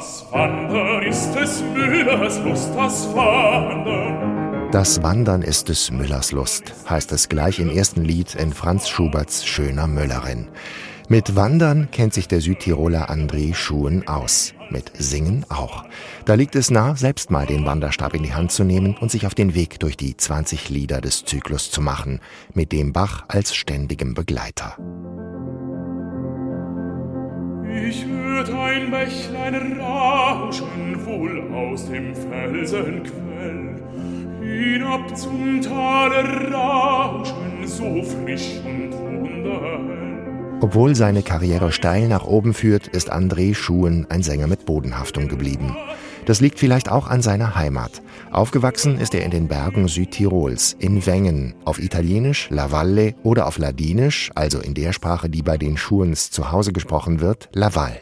Das Wandern ist des Müllers Lust, das Wandern. Das Wandern ist des Müllers Lust, heißt es gleich im ersten Lied in Franz Schuberts Schöner Müllerin. Mit Wandern kennt sich der Südtiroler André Schuhen aus. Mit Singen auch. Da liegt es nah, selbst mal den Wanderstab in die Hand zu nehmen und sich auf den Weg durch die 20 Lieder des Zyklus zu machen, mit dem Bach als ständigem Begleiter. Ich hört ein Bächlein rauschen, wohl aus dem Felsenquell. Hinab zum Tale rauschen, so frisch und wunderhell. Obwohl seine Karriere steil nach oben führt, ist André Schuhen ein Sänger mit Bodenhaftung geblieben. Das liegt vielleicht auch an seiner Heimat. Aufgewachsen ist er in den Bergen Südtirols, in Wengen, auf Italienisch La Valle oder auf Ladinisch, also in der Sprache, die bei den Schuhens zu Hause gesprochen wird, Laval.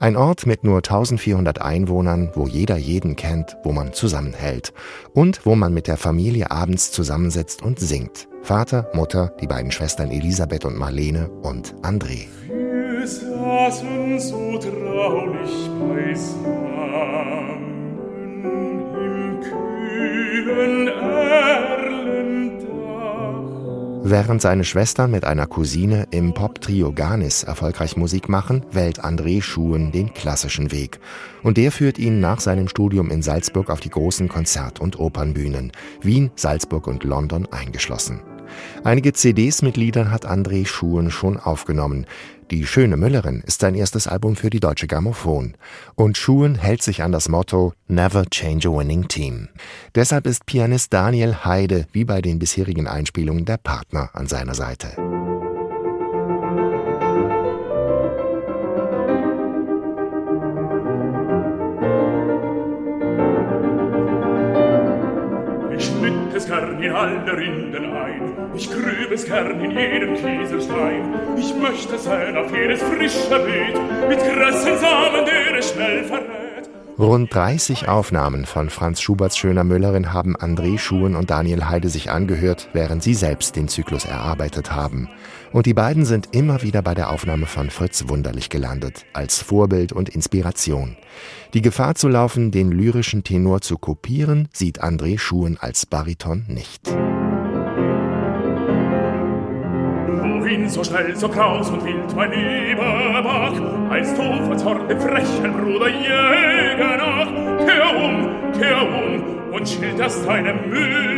Ein Ort mit nur 1400 Einwohnern, wo jeder jeden kennt, wo man zusammenhält und wo man mit der Familie abends zusammensitzt und singt. Vater, Mutter, die beiden Schwestern Elisabeth und Marlene und André. Wir saßen so traulich beisammen Während seine Schwestern mit einer Cousine im Pop-Trio Ganis erfolgreich Musik machen, wählt André Schuhen den klassischen Weg. Und der führt ihn nach seinem Studium in Salzburg auf die großen Konzert- und Opernbühnen, Wien, Salzburg und London eingeschlossen. Einige CDs mit Liedern hat André Schuhen schon aufgenommen. Die Schöne Müllerin ist sein erstes Album für die Deutsche Grammophon. Und Schuhen hält sich an das Motto Never change a winning team. Deshalb ist Pianist Daniel Heide wie bei den bisherigen Einspielungen der Partner an seiner Seite. In alle Rinden ein, ich grüb es gern in jeden Kieselstein. Ich möchte sein auf jedes frische Beet, mit Grassensamen, der es schnell verrät. Rund 30 Aufnahmen von Franz Schuberts Schöner Müllerin haben André Schuhen und Daniel Heide sich angehört, während sie selbst den Zyklus erarbeitet haben. Und die beiden sind immer wieder bei der Aufnahme von Fritz Wunderlich gelandet, als Vorbild und Inspiration. Die Gefahr zu laufen, den lyrischen Tenor zu kopieren, sieht André Schuhen als Bariton nicht. Wohin so schnell, so kraus und wild, mein lieber Bach, heißt du vor Zorn dem frechen Bruder Jäger nach? Kehr um, kehr um und schilderst deine Müllerin.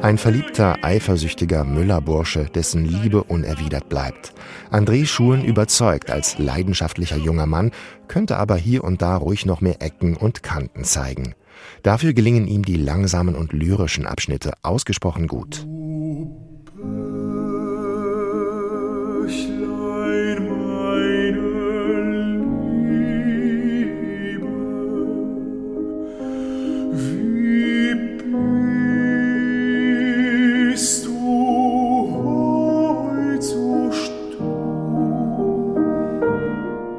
Ein verliebter, eifersüchtiger Müllerbursche, dessen Liebe unerwidert bleibt. André Schuhen überzeugt als leidenschaftlicher junger Mann, könnte aber hier und da ruhig noch mehr Ecken und Kanten zeigen. Dafür gelingen ihm die langsamen und lyrischen Abschnitte ausgesprochen gut.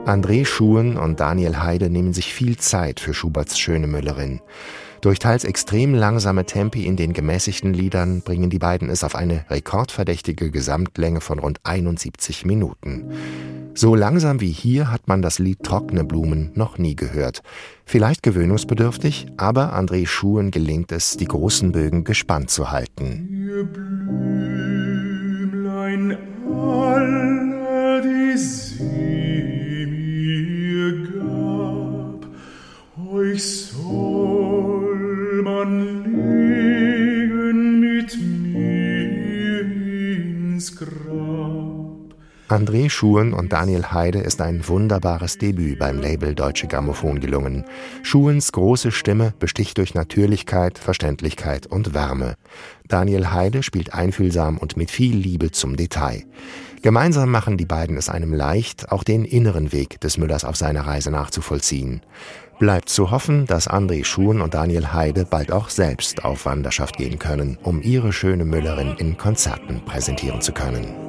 André Schuhen und Daniel Heide nehmen sich viel Zeit für Schuberts Schöne Müllerin. Durch teils extrem langsame Tempi in den gemäßigten Liedern bringen die beiden es auf eine rekordverdächtige Gesamtlänge von rund 71 Minuten. So langsam wie hier hat man das Lied Trockene Blumen noch nie gehört. Vielleicht gewöhnungsbedürftig, aber André Schuhen gelingt es, die großen Bögen gespannt zu halten. Ihr Blümlein alle, die Grab. André Schuhen und Daniel Heide ist ein wunderbares Debüt beim Label Deutsche Grammophon gelungen. Schuhens große Stimme besticht durch Natürlichkeit, Verständlichkeit und Wärme. Daniel Heide spielt einfühlsam und mit viel Liebe zum Detail. Gemeinsam machen die beiden es einem leicht, auch den inneren Weg des Müllers auf seiner Reise nachzuvollziehen. Bleibt zu hoffen, dass André Schuhen und Daniel Heide bald auch selbst auf Wanderschaft gehen können, um ihre schöne Müllerin in Konzerten präsentieren zu können.